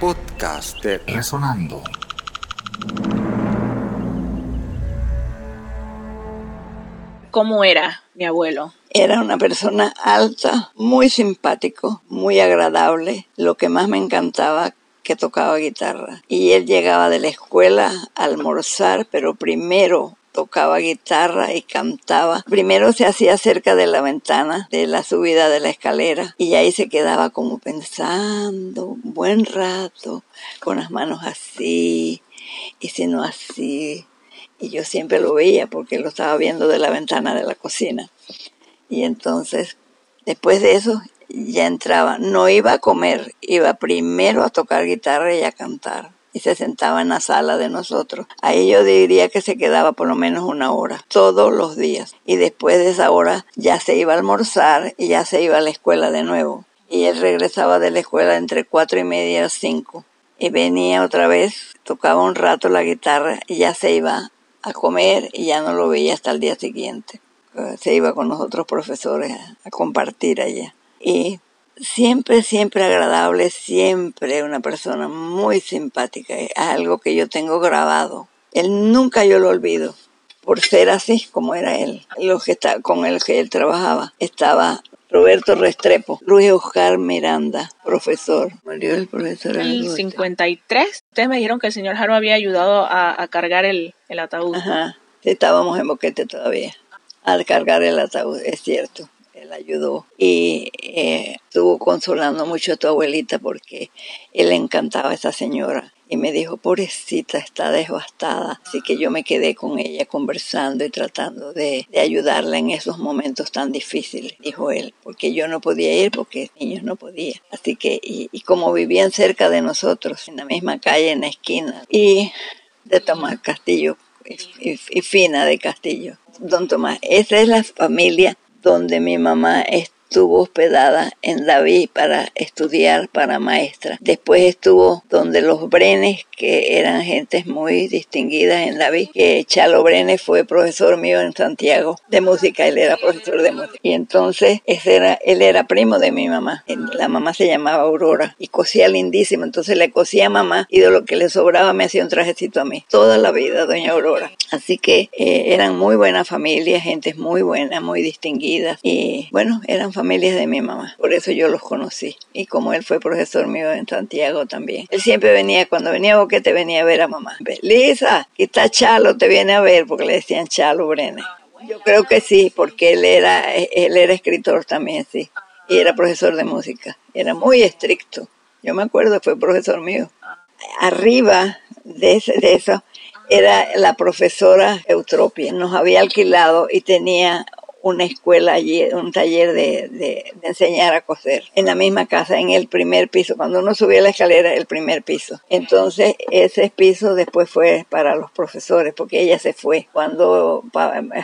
podcast de Resonando. ¿Cómo era mi abuelo? Era una persona alta, muy simpático, muy agradable. Lo que más me encantaba que tocaba guitarra. Y él llegaba de la escuela a almorzar, pero primero tocaba guitarra y cantaba. Primero se hacía cerca de la ventana de la subida de la escalera y ahí se quedaba como pensando un buen rato con las manos así y si no así. Y yo siempre lo veía porque lo estaba viendo de la ventana de la cocina. Y entonces, después de eso, ya entraba. No iba a comer, iba primero a tocar guitarra y a cantar y se sentaba en la sala de nosotros. Ahí yo diría que se quedaba por lo menos una hora, todos los días. Y después de esa hora ya se iba a almorzar y ya se iba a la escuela de nuevo. Y él regresaba de la escuela entre cuatro y media o cinco. Y venía otra vez, tocaba un rato la guitarra y ya se iba a comer y ya no lo veía hasta el día siguiente. Se iba con los otros profesores a, a compartir allá. Y siempre, siempre agradable, siempre una persona muy simpática, es algo que yo tengo grabado. Él nunca yo lo olvido, por ser así como era él. Los que está, con el que él trabajaba estaba Roberto Restrepo, Luis Oscar Miranda, profesor. Murió el profesor en el 53. Ustedes me dijeron que el señor Jaro había ayudado a, a cargar el, el ataúd. Ajá, estábamos en Boquete todavía, al cargar el ataúd, es cierto él ayudó y eh, estuvo consolando mucho a tu abuelita porque él encantaba a esa señora y me dijo, pobrecita, está devastada. Así que yo me quedé con ella conversando y tratando de, ayudarla en esos momentos tan difíciles, dijo él, porque yo no podía ir porque niños no podían. Así que, y, como vivían cerca de nosotros, en la misma calle, en la esquina, y de Tomás Castillo y, y, Fina de Castillo. Don Tomás, esa es la familia donde mi mamá estuvo hospedada en David para estudiar para maestra. Después estuvo donde los Brenes, que eran gentes muy distinguidas en David, que Chalo Brenes fue profesor mío en Santiago de música, él era profesor de música. Y entonces ese era, él era primo de mi mamá. La mamá se llamaba Aurora y cosía lindísimo, entonces le cosía a mamá y de lo que le sobraba me hacía un trajecito a mí. Toda la vida, doña Aurora. Así que eh, eran muy buena familia, gentes muy buenas, muy distinguidas y bueno, eran familias de mi mamá. Por eso yo los conocí. Y como él fue profesor mío en Santiago también. Él siempre venía, cuando venía a Boquete, venía a ver a mamá. Lisa, aquí está Chalo, te viene a ver, porque le decían Chalo Brenes. Yo creo que sí, porque él era, él era escritor también, sí. Y era profesor de música. Era muy estricto. Yo me acuerdo, fue profesor mío. Arriba de, de eso era la profesora Eutropia. Nos había alquilado y tenía una escuela allí, un taller de, de, enseñar a coser, en la misma casa, en el primer piso. Cuando uno subía la escalera, el primer piso. Entonces, ese piso después fue para los profesores, porque ella se fue. Cuando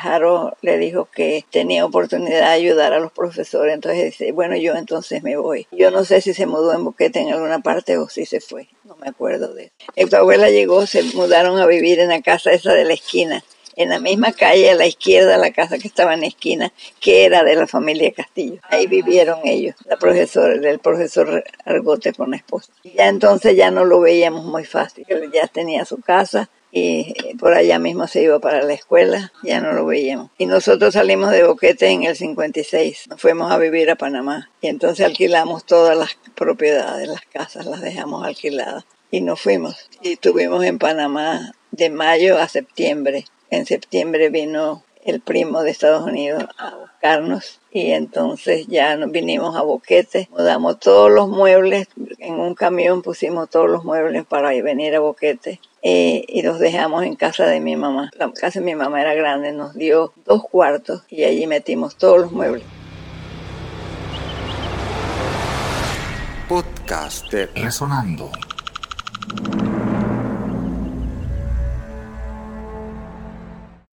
Jaro le dijo que tenía oportunidad de ayudar a los profesores, entonces dice, bueno, yo entonces me voy. Yo no sé si se mudó en Boquete en alguna parte o si se fue. No me acuerdo de eso. Tu abuela llegó, se mudaron a vivir en la casa esa de la esquina en la misma calle a la izquierda, la casa que estaba en la esquina, que era de la familia Castillo. Ahí vivieron ellos, la profesora, el profesor Argote con la esposa. Ya entonces ya no lo veíamos muy fácil, ya tenía su casa y por allá mismo se iba para la escuela, ya no lo veíamos. Y nosotros salimos de Boquete en el 56, nos fuimos a vivir a Panamá y entonces alquilamos todas las propiedades, las casas las dejamos alquiladas y nos fuimos. Y estuvimos en Panamá de mayo a septiembre en septiembre vino el primo de Estados Unidos a buscarnos y entonces ya nos vinimos a Boquete, mudamos todos los muebles, en un camión pusimos todos los muebles para venir a Boquete eh, y los dejamos en casa de mi mamá. La casa de mi mamá era grande, nos dio dos cuartos y allí metimos todos los muebles. Podcast de Resonando.